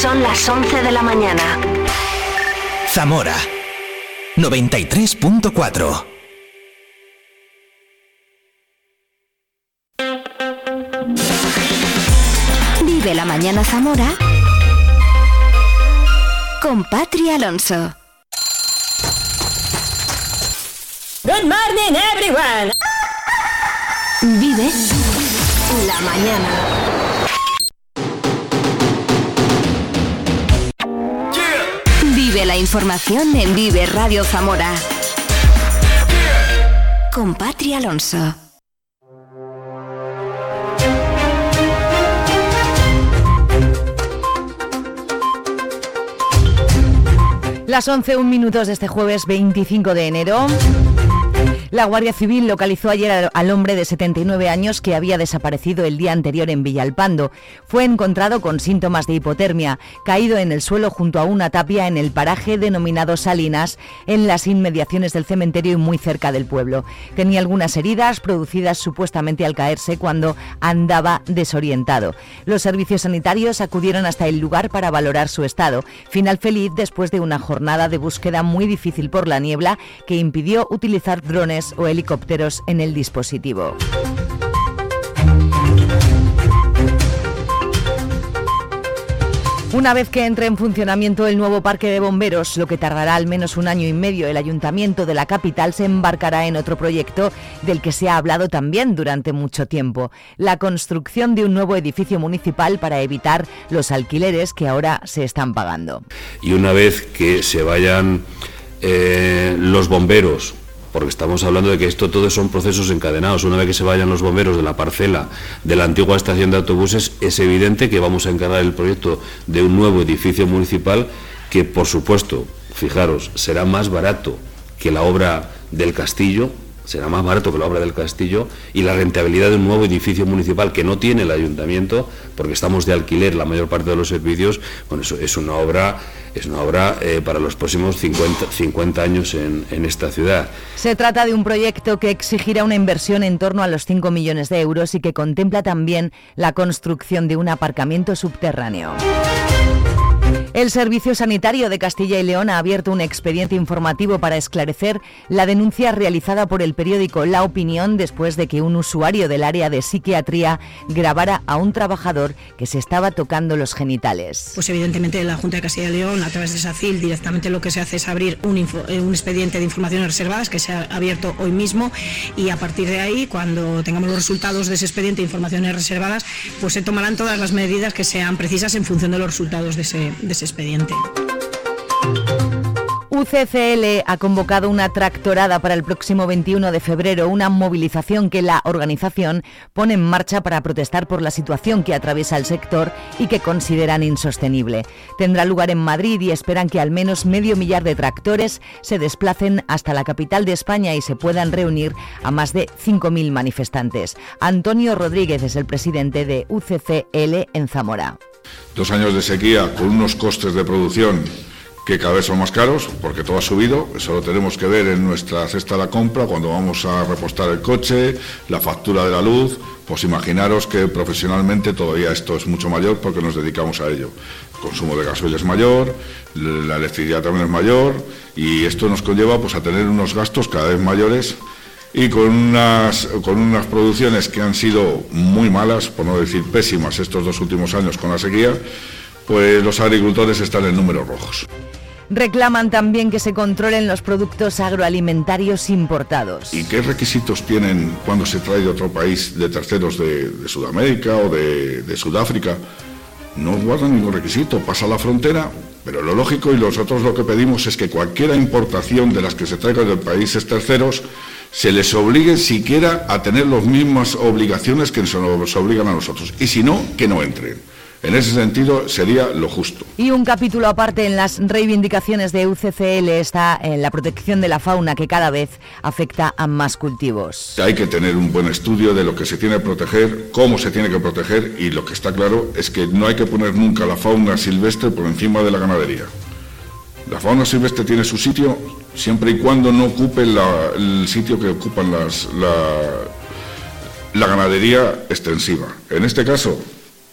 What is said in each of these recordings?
Son las 11 de la mañana. Zamora 93.4 Vive la mañana Zamora con Patri Alonso. Good morning, everyone. Vive la mañana. Información en Vive Radio Zamora. Con Patri Alonso. Las 11, un minutos de este jueves 25 de enero. La Guardia Civil localizó ayer al hombre de 79 años que había desaparecido el día anterior en Villalpando. Fue encontrado con síntomas de hipotermia, caído en el suelo junto a una tapia en el paraje denominado Salinas, en las inmediaciones del cementerio y muy cerca del pueblo. Tenía algunas heridas producidas supuestamente al caerse cuando andaba desorientado. Los servicios sanitarios acudieron hasta el lugar para valorar su estado. Final feliz después de una jornada de búsqueda muy difícil por la niebla que impidió utilizar drones o helicópteros en el dispositivo. Una vez que entre en funcionamiento el nuevo parque de bomberos, lo que tardará al menos un año y medio, el ayuntamiento de la capital se embarcará en otro proyecto del que se ha hablado también durante mucho tiempo, la construcción de un nuevo edificio municipal para evitar los alquileres que ahora se están pagando. Y una vez que se vayan eh, los bomberos porque estamos hablando de que esto todos son procesos encadenados. Una vez que se vayan los bomberos de la parcela de la antigua estación de autobuses, es evidente que vamos a encargar el proyecto de un nuevo edificio municipal que, por supuesto, fijaros, será más barato que la obra del castillo, será más barato que la obra del castillo y la rentabilidad de un nuevo edificio municipal que no tiene el ayuntamiento, porque estamos de alquiler la mayor parte de los servicios, bueno, eso es una obra, es una obra eh, para los próximos 50, 50 años en, en, esta ciudad. Se trata de un proyecto que exigirá una inversión en torno a los 5 millones de euros y que contempla también la construcción de un aparcamiento subterráneo. El Servicio Sanitario de Castilla y León ha abierto un expediente informativo para esclarecer la denuncia realizada por el periódico La Opinión después de que un usuario del área de psiquiatría grabara a un trabajador que se estaba tocando los genitales. Pues evidentemente la Junta de Castilla y León, a través de SACIL, directamente lo que se hace es abrir un, info, un expediente de informaciones reservadas que se ha abierto hoy mismo y a partir de ahí, cuando tengamos los resultados de ese expediente de informaciones reservadas, pues se tomarán todas las medidas que sean precisas en función de los resultados de ese, de ese expediente. UCCL ha convocado una tractorada para el próximo 21 de febrero, una movilización que la organización pone en marcha para protestar por la situación que atraviesa el sector y que consideran insostenible. Tendrá lugar en Madrid y esperan que al menos medio millar de tractores se desplacen hasta la capital de España y se puedan reunir a más de 5.000 manifestantes. Antonio Rodríguez es el presidente de UCCL en Zamora. Dos años de sequía con unos costes de producción que cada vez son más caros porque todo ha subido, eso lo tenemos que ver en nuestra cesta de la compra cuando vamos a repostar el coche, la factura de la luz, pues imaginaros que profesionalmente todavía esto es mucho mayor porque nos dedicamos a ello. El consumo de gasoil es mayor, la electricidad también es mayor y esto nos conlleva pues a tener unos gastos cada vez mayores y con unas, con unas producciones que han sido muy malas, por no decir pésimas estos dos últimos años con la sequía, pues los agricultores están en números rojos. Reclaman también que se controlen los productos agroalimentarios importados. ¿Y qué requisitos tienen cuando se trae de otro país, de terceros de, de Sudamérica o de, de, Sudáfrica? No guardan ningún requisito, pasa la frontera, pero lo lógico y nosotros lo que pedimos es que cualquier importación de las que se traiga de países terceros se les obligue siquiera a tener las mismas obligaciones que nos obligan a nosotros. Y si no, que no entren. En ese sentido sería lo justo. Y un capítulo aparte en las reivindicaciones de UCCL está en la protección de la fauna que cada vez afecta a más cultivos. Hay que tener un buen estudio de lo que se tiene que proteger, cómo se tiene que proteger y lo que está claro es que no hay que poner nunca la fauna silvestre por encima de la ganadería. La fauna silvestre tiene su sitio siempre y cuando no ocupe la, el sitio que ocupan las, la, la ganadería extensiva. En este caso,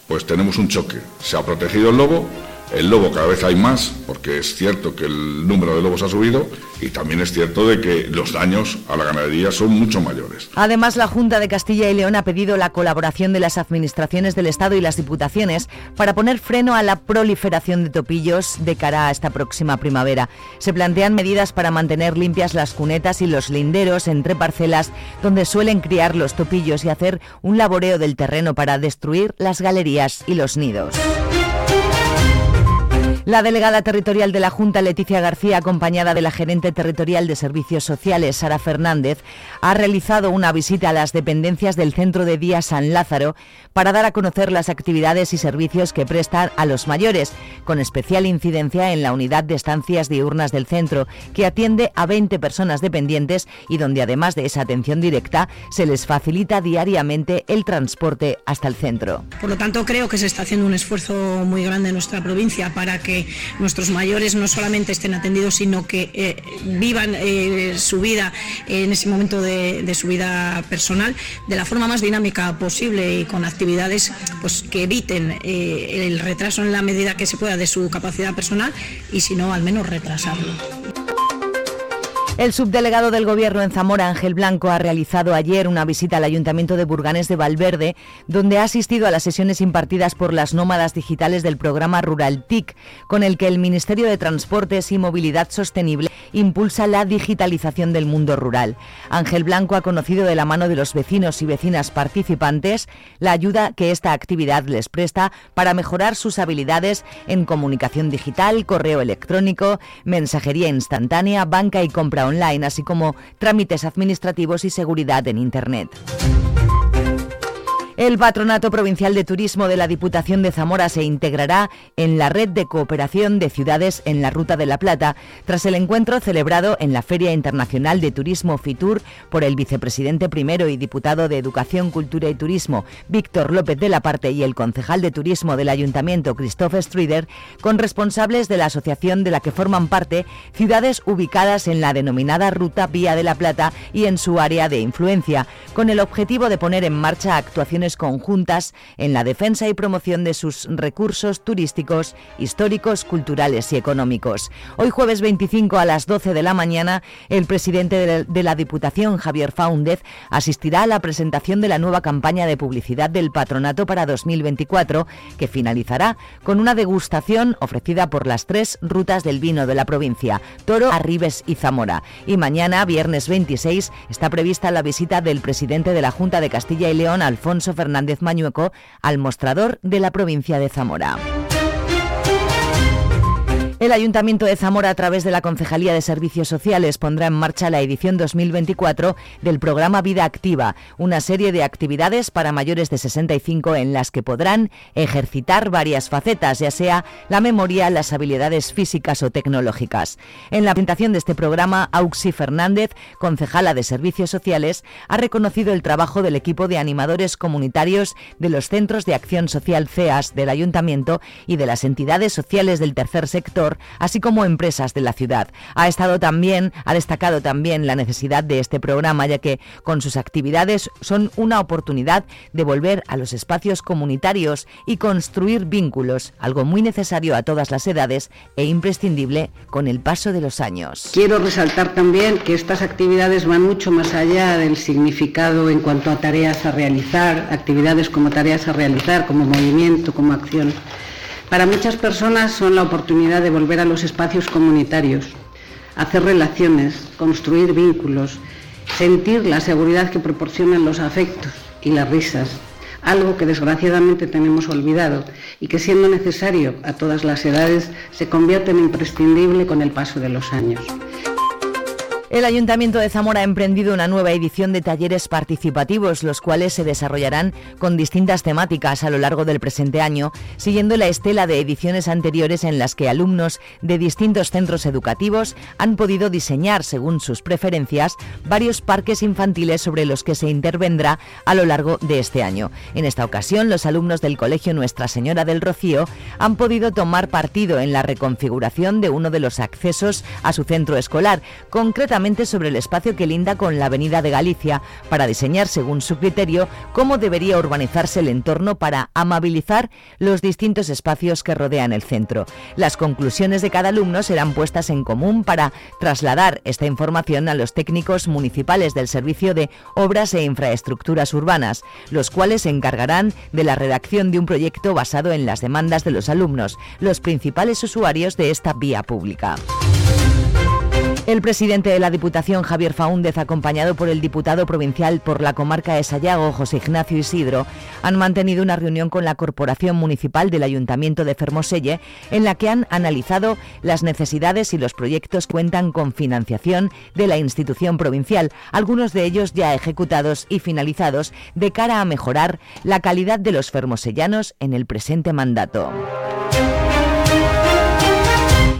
pues tenemos un choque. Se ha protegido el lobo, El lobo cada vez hay más, porque es cierto que el número de lobos ha subido y también es cierto de que los daños a la ganadería son mucho mayores. Además, la Junta de Castilla y León ha pedido la colaboración de las administraciones del Estado y las diputaciones para poner freno a la proliferación de topillos de cara a esta próxima primavera. Se plantean medidas para mantener limpias las cunetas y los linderos entre parcelas donde suelen criar los topillos y hacer un laboreo del terreno para destruir las galerías y los nidos. La delegada territorial de la Junta, Leticia García, acompañada de la gerente territorial de Servicios Sociales, Sara Fernández, ha realizado una visita a las dependencias del Centro de Día San Lázaro para dar a conocer las actividades y servicios que prestan a los mayores, con especial incidencia en la unidad de estancias diurnas del centro, que atiende a 20 personas dependientes y donde además de esa atención directa, se les facilita diariamente el transporte hasta el centro. Por lo tanto, creo que se está haciendo un esfuerzo muy grande en nuestra provincia para que nuestros mayores no solamente estén atendidos, sino que eh, vivan eh, su vida en ese momento de, su vida personal de la forma más dinámica posible y con actividades pues, que eviten eh, el retraso en la medida que se pueda de su capacidad personal y si no, al menos retrasarlo. El subdelegado del Gobierno en Zamora, Ángel Blanco, ha realizado ayer una visita al Ayuntamiento de Burganes de Valverde, donde ha asistido a las sesiones impartidas por las nómadas digitales del programa Rural TIC, con el que el Ministerio de Transportes y Movilidad Sostenible impulsa la digitalización del mundo rural. Ángel Blanco ha conocido de la mano de los vecinos y vecinas participantes la ayuda que esta actividad les presta para mejorar sus habilidades en comunicación digital, correo electrónico, mensajería instantánea, banca y compra online, así como trámites administrativos y seguridad en Internet. El Patronato Provincial de Turismo de la Diputación de Zamora se integrará en la red de cooperación de ciudades en la Ruta de la Plata tras el encuentro celebrado en la Feria Internacional de Turismo FITUR por el vicepresidente primero y diputado de Educación, Cultura y Turismo Víctor López de la Parte y el concejal de Turismo del Ayuntamiento Christopher Strider con responsables de la asociación de la que forman parte ciudades ubicadas en la denominada Ruta Vía de la Plata y en su área de influencia, con el objetivo de poner en marcha actuaciones conjuntas en la defensa y promoción de sus recursos turísticos, históricos, culturales y económicos. Hoy jueves 25 a las 12 de la mañana, el presidente de la Diputación, Javier Faúndez, asistirá a la presentación de la nueva campaña de publicidad del patronato para 2024, que finalizará con una degustación ofrecida por las tres rutas del vino de la provincia, Toro, Arribes y Zamora. Y mañana, viernes 26, está prevista la visita del presidente de la Junta de Castilla y León, Alfonso Fernández Mañueco al mostrador de la provincia de Zamora. El Ayuntamiento de Zamora, a través de la Concejalía de Servicios Sociales, pondrá en marcha la edición 2024 del programa Vida Activa, una serie de actividades para mayores de 65 en las que podrán ejercitar varias facetas, ya sea la memoria, las habilidades físicas o tecnológicas. En la presentación de este programa, Auxi Fernández, concejala de Servicios Sociales, ha reconocido el trabajo del equipo de animadores comunitarios de los Centros de Acción Social CEAS del Ayuntamiento y de las entidades sociales del tercer sector así como empresas de la ciudad. Ha estado también, ha destacado también la necesidad de este programa, ya que con sus actividades son una oportunidad de volver a los espacios comunitarios y construir vínculos, algo muy necesario a todas las edades e imprescindible con el paso de los años. Quiero resaltar también que estas actividades van mucho más allá del significado en cuanto a tareas a realizar, actividades como tareas a realizar, como movimiento, como acción para muchas personas son la oportunidad de volver a los espacios comunitarios, hacer relaciones, construir vínculos, sentir la seguridad que proporcionan los afectos y las risas, algo que desgraciadamente tenemos olvidado y que siendo necesario a todas las edades se convierte en imprescindible con el paso de los años. El Ayuntamiento de Zamora ha emprendido una nueva edición de talleres participativos, los cuales se desarrollarán con distintas temáticas a lo largo del presente año, siguiendo la estela de ediciones anteriores en las que alumnos de distintos centros educativos han podido diseñar, según sus preferencias, varios parques infantiles sobre los que se intervendrá a lo largo de este año. En esta ocasión, los alumnos del Colegio Nuestra Señora del Rocío han podido tomar partido en la reconfiguración de uno de los accesos a su centro escolar, concretamente sobre el espacio que linda con la Avenida de Galicia para diseñar, según su criterio, cómo debería urbanizarse el entorno para amabilizar los distintos espacios que rodean el centro. Las conclusiones de cada alumno serán puestas en común para trasladar esta información a los técnicos municipales del Servicio de Obras e Infraestructuras Urbanas, los cuales se encargarán de la redacción de un proyecto basado en las demandas de los alumnos, los principales usuarios de esta vía pública. El presidente de la Diputación, Javier Faúndez, acompañado por el diputado provincial por la comarca de Sayago, José Ignacio Isidro, han mantenido una reunión con la Corporación Municipal del Ayuntamiento de Fermoselle en la que han analizado las necesidades y los proyectos que cuentan con financiación de la institución provincial, algunos de ellos ya ejecutados y finalizados de cara a mejorar la calidad de los fermosellanos en el presente mandato.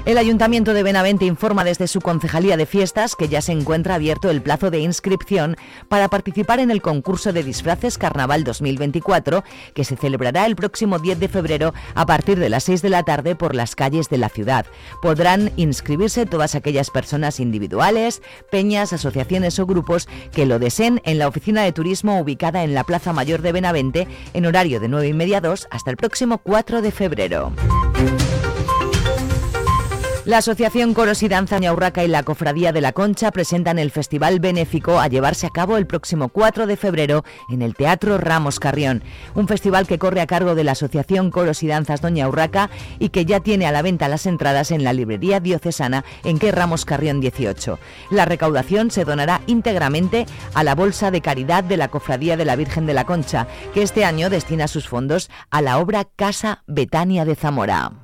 El Ayuntamiento de Benavente informa desde su Concejalía de Fiestas que ya se encuentra abierto el plazo de inscripción para participar en el concurso de disfraces Carnaval 2024 que se celebrará el próximo 10 de febrero a partir de las 6 de la tarde por las calles de la ciudad. Podrán inscribirse todas aquellas personas individuales, peñas, asociaciones o grupos que lo deseen en la oficina de turismo ubicada en la Plaza Mayor de Benavente en horario de 9 y media 2 hasta el próximo 4 de febrero. La Asociación Coros y Danza Ñaurraca y la Cofradía de la Concha presentan el Festival Benéfico a llevarse a cabo el próximo 4 de febrero en el Teatro Ramos Carrión. Un festival que corre a cargo de la Asociación Coros y Danzas Doña Urraca y que ya tiene a la venta las entradas en la librería diocesana en que Ramos Carrión 18. La recaudación se donará íntegramente a la Bolsa de Caridad de la Cofradía de la Virgen de la Concha, que este año destina sus fondos a la obra Casa Betania de Zamora.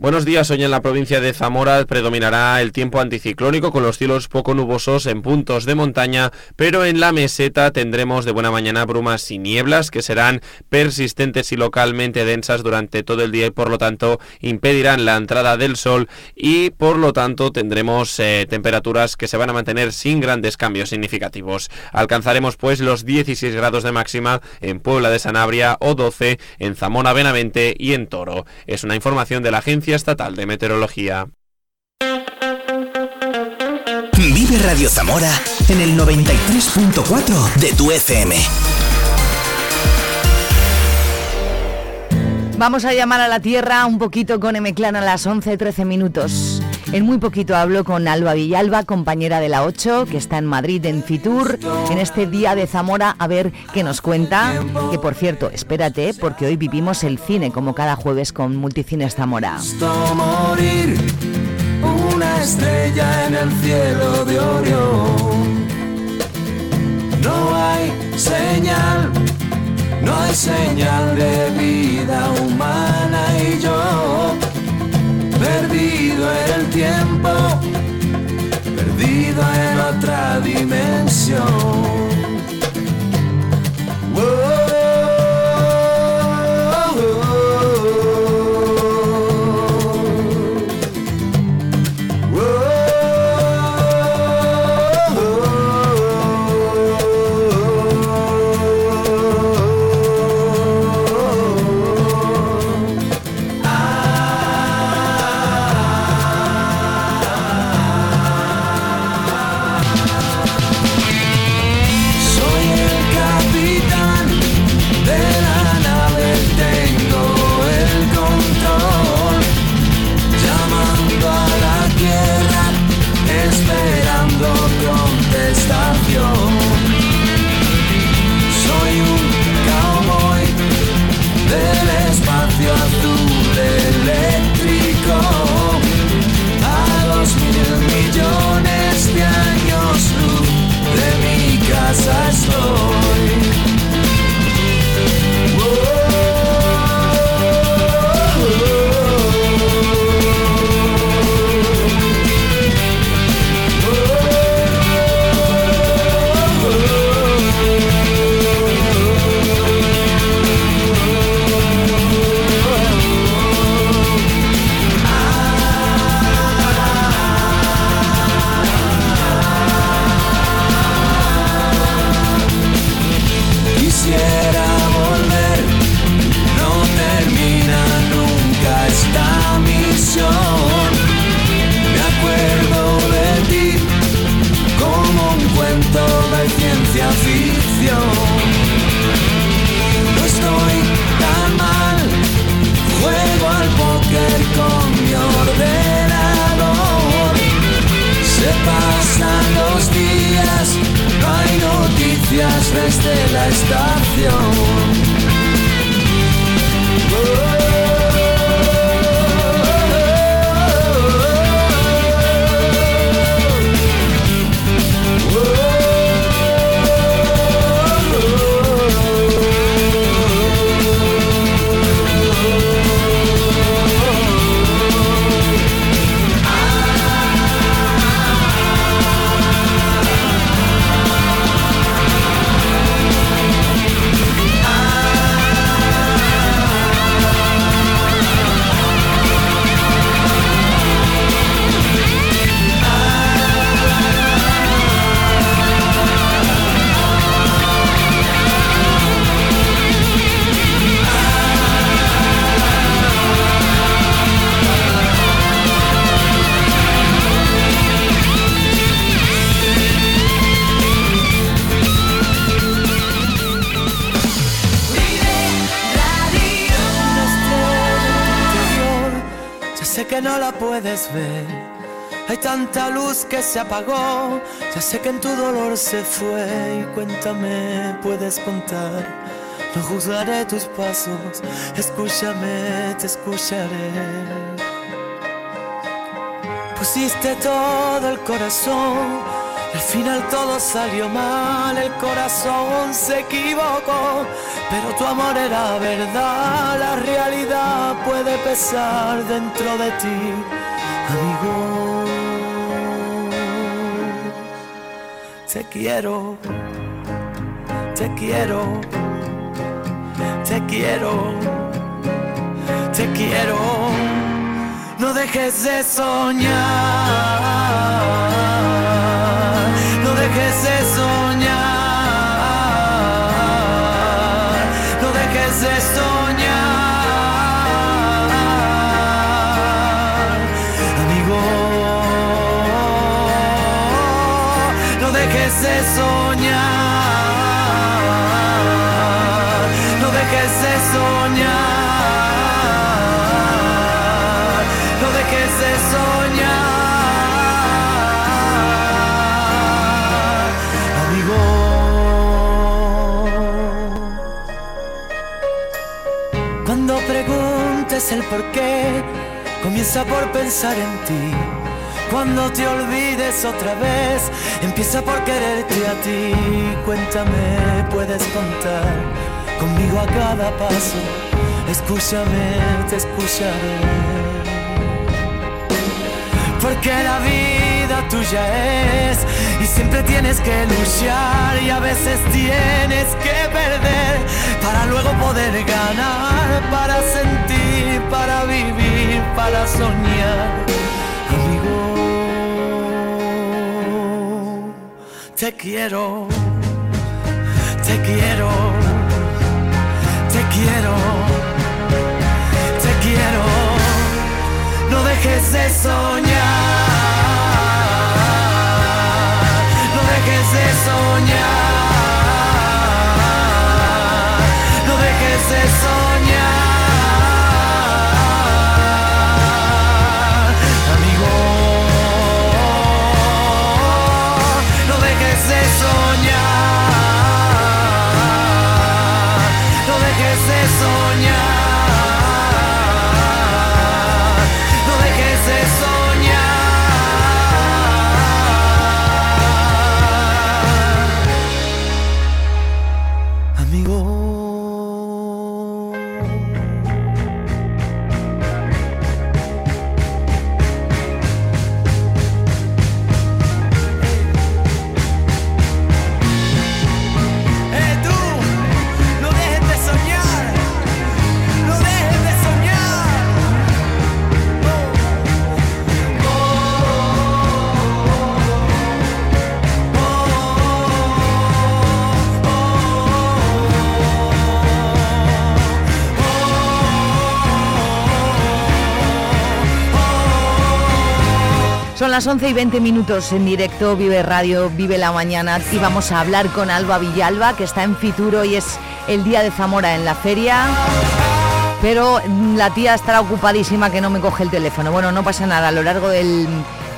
Buenos días, hoy en la provincia de Zamora predominará el tiempo anticiclónico con los cielos poco nubosos en puntos de montaña, pero en la meseta tendremos de buena mañana brumas y nieblas que serán persistentes y localmente densas durante todo el día y por lo tanto impedirán la entrada del sol y por lo tanto tendremos eh, temperaturas que se van a mantener sin grandes cambios significativos. Alcanzaremos pues los 16 grados de máxima en Puebla de Sanabria o 12 en Zamora Benavente y en Toro. Es una información de la agencia Estatal de Meteorología. Vive Radio Zamora en el 93.4 de tu FM. Vamos a llamar a la Tierra un poquito con M-Clan a las 11.13 minutos. En muy poquito hablo con Alba Villalba, compañera de la 8, que está en Madrid en Fitur, en este día de Zamora, a ver qué nos cuenta. Que por cierto, espérate, porque hoy vivimos el cine como cada jueves con Multicines Zamora. morir una estrella en el cielo de Orión. No hay señal, no hay señal de vida humana se apagó, ya sé que en tu dolor se fue y cuéntame, puedes contar. No juzgaré tus pasos, escúchame, te escucharé. Pusiste todo el corazón, al final todo salió mal, el corazón se equivocó, pero tu amor era verdad, la realidad puede pesar dentro de ti amigo. Te quiero, te quiero, te quiero, te quiero. No dejes de soñar, no dejes de soñar, no dejes de soñar. De soñar, no dejes de soñar, no dejes de soñar, amigo. Cuando preguntes el por qué, comienza por pensar en ti cuando te olvides otra vez, empieza por quererte a ti. Cuéntame, puedes contar conmigo a cada paso. Escúchame, te escucharé. Porque la vida tuya es y siempre tienes que luchar y a veces tienes que perder para luego poder ganar, para sentir, para vivir, para soñar Te quiero, te quiero, te quiero, te quiero. No dejes de soñar, las 11 y 20 minutos en directo, Vive Radio, Vive la Mañana y vamos a hablar con Alba Villalba, que está en Fituro y es el día de Zamora en la feria. Pero la tía estará ocupadísima que no me coge el teléfono. Bueno, no pasa nada, a lo largo del,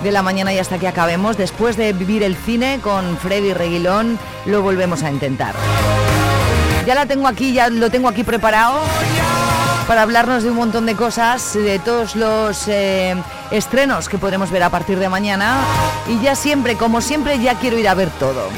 de la mañana y hasta que acabemos. Después de vivir el cine con Freddy Reguilón, lo volvemos a intentar. Ya la tengo aquí, ya lo tengo aquí preparado para hablarnos de un montón de cosas, de todos los eh, estrenos que podremos ver a partir de mañana. Y ya siempre, como siempre, ya quiero ir a ver todo.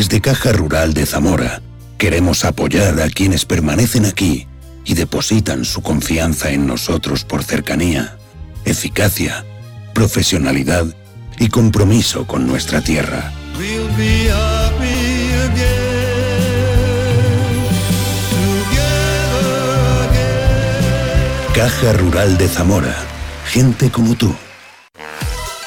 Desde Caja Rural de Zamora, queremos apoyar a quienes permanecen aquí y depositan su confianza en nosotros por cercanía, eficacia, profesionalidad y compromiso con nuestra tierra. Caja Rural de Zamora. Gente como tú.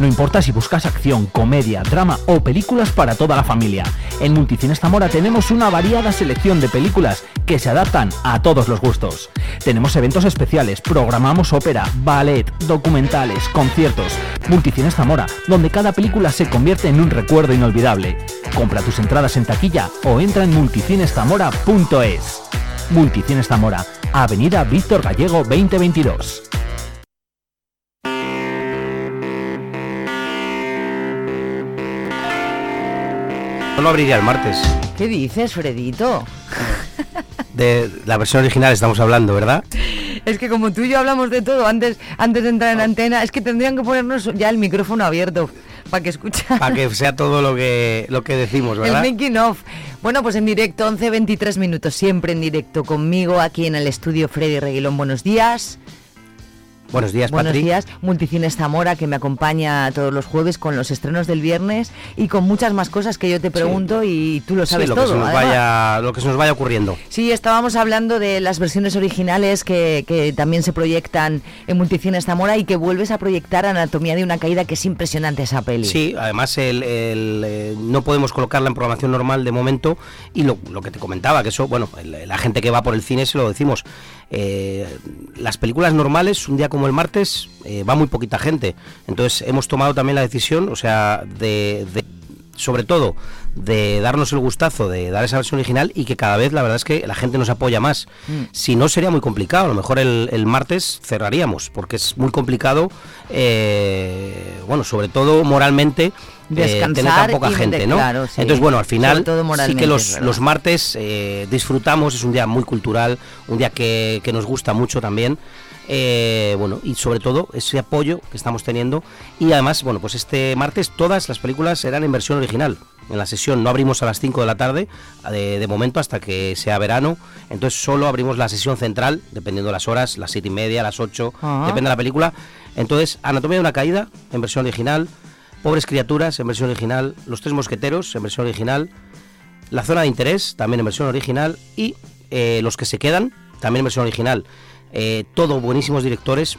No importa si buscas acción, comedia, drama o películas para toda la familia. En Multicines Zamora tenemos una variada selección de películas que se adaptan a todos los gustos. Tenemos eventos especiales, programamos ópera, ballet, documentales, conciertos. Multicines Zamora, donde cada película se convierte en un recuerdo inolvidable. Compra tus entradas en taquilla o entra en multicineszamora.es. Multicines Zamora, Avenida Víctor Gallego 2022. Solo abriría el martes. ¿Qué dices, Fredito? De la versión original estamos hablando, ¿verdad? Es que como tú y yo hablamos de todo antes, antes de entrar en antena, es que tendrían que ponernos ya el micrófono abierto para que escuche. Para que sea todo lo que, lo que decimos, ¿verdad? El making of. Bueno, pues en directo, 11, 23 minutos, siempre en directo conmigo aquí en el estudio Freddy Reguilón. Buenos días. Buenos días, Buenos días, Multicines Zamora, que me acompaña todos los jueves con los estrenos del viernes y con muchas más cosas que yo te pregunto y tú lo sabes lo todo. Que se nos vaya, lo que se nos vaya ocurriendo. Sí, estábamos hablando de las versiones originales que, que también se proyectan en Multicines Zamora y que vuelves a proyectar Anatomía de una caída, que es impresionante esa peli. Sí, además el, el, eh, no podemos colocarla en programación normal de momento y lo, lo que te comentaba, que eso, bueno, el, la gente que va por el cine se lo decimos. Eh, las películas normales, un día como el martes, eh, va muy poquita gente. Entonces hemos tomado también la decisión, o sea, de, de, sobre todo, de darnos el gustazo de dar esa versión original y que cada vez la verdad es que la gente nos apoya más. Mm. Si no, sería muy complicado. A lo mejor el, el martes cerraríamos, porque es muy complicado, eh, bueno, sobre todo moralmente. Eh, tener tan poca gente, de, ¿no? Claro, sí. Entonces, bueno, al final sí que los, los martes eh, disfrutamos, es un día muy cultural, un día que, que nos gusta mucho también. Eh, bueno, y sobre todo ese apoyo que estamos teniendo. Y además, bueno, pues este martes todas las películas serán en versión original. En la sesión no abrimos a las 5 de la tarde, de, de momento hasta que sea verano. Entonces solo abrimos la sesión central, dependiendo de las horas, las 7 y media, las 8, Ah. depende de la película. Entonces, Anatomía de una caída en versión original. Pobres criaturas en versión original, Los tres mosqueteros en versión original, La zona de interés también en versión original y eh, Los que se quedan también en versión original. Eh, todo buenísimos directores,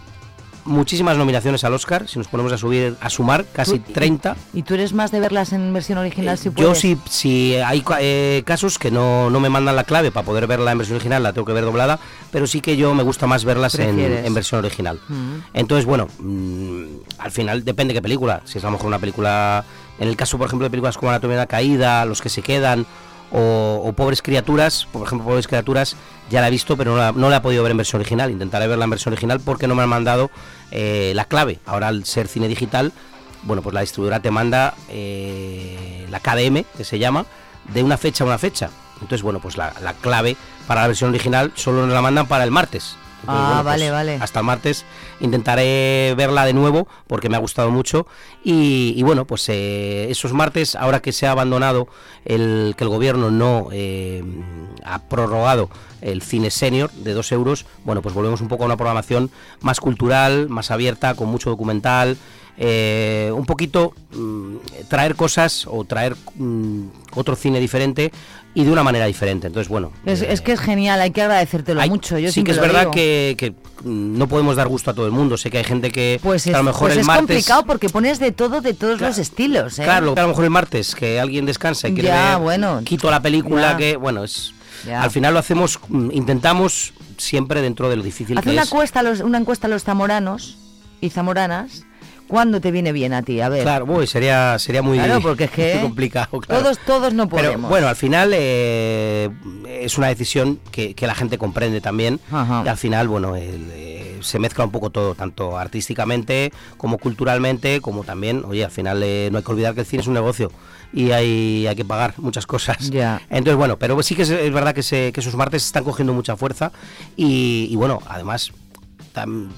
muchísimas nominaciones al Oscar, si nos ponemos a subir a sumar casi ¿Tú- y- 30. ¿Y tú eres más de verlas en versión original si Yo puedes? si, si hay eh, casos que no, no me mandan la clave para poder verla en versión original, la tengo que ver doblada, pero sí que yo me gusta más verlas en, versión original. Mm. Entonces, bueno, mm, al final depende qué película. Si es a lo mejor una película, en el caso, por ejemplo, de películas como Anatomía de una caída, Los que se quedan, o, Pobres criaturas, por ejemplo, Pobres criaturas, ya la he visto, pero no la, no la he podido ver en versión original. Intentaré verla en versión original porque no me han mandado eh, la clave. Ahora, al ser cine digital, bueno, pues la distribuidora te manda eh, la KDM, que se llama, de una fecha a una fecha. Entonces, bueno, pues la, la clave para la versión original solo nos la mandan para el martes. Ah, vale, pues, vale. Hasta el martes intentaré verla de nuevo porque me ha gustado mucho. Y, bueno, pues eh, esos martes, ahora que se ha abandonado el que el gobierno no eh, ha prorrogado el cine senior de dos euros, bueno, pues volvemos un poco a una programación más cultural, más abierta, con mucho documental. Eh, un poquito mm, traer cosas o traer mm, otro cine diferente y de una manera diferente. Entonces, bueno. Es, es que es genial, hay que agradecértelo mucho. Yo sí que es verdad que, que no podemos dar gusto a todo el mundo. Sé que hay gente que Pues es, a lo mejor pues el es martes. complicado porque pones de todo, de todos los estilos. ¿eh? Claro, a lo mejor el martes que alguien descansa y quiere Ya, ver, bueno. quito la película Ya. que bueno es Ya. al final lo hacemos mm, intentamos siempre dentro de lo difícil Haz que una es. encuesta, los, una encuesta a los zamoranos y zamoranas. ¿Cuándo te viene bien a ti? A ver. Claro, uy, sería sería muy, Claro, porque es que complicado. claro. Todos, todos no Pero podemos. bueno, al final eh, es una decisión que, que la gente comprende también. Ajá. Y al final, bueno, el, eh, se mezcla un poco todo, tanto artísticamente como culturalmente, como también, oye, al final eh, no hay que olvidar que el cine es un negocio y hay, hay que pagar muchas cosas. Ya. Entonces, bueno, pero sí que es, es verdad que, se, que esos martes están cogiendo mucha fuerza y, y bueno, además, tam-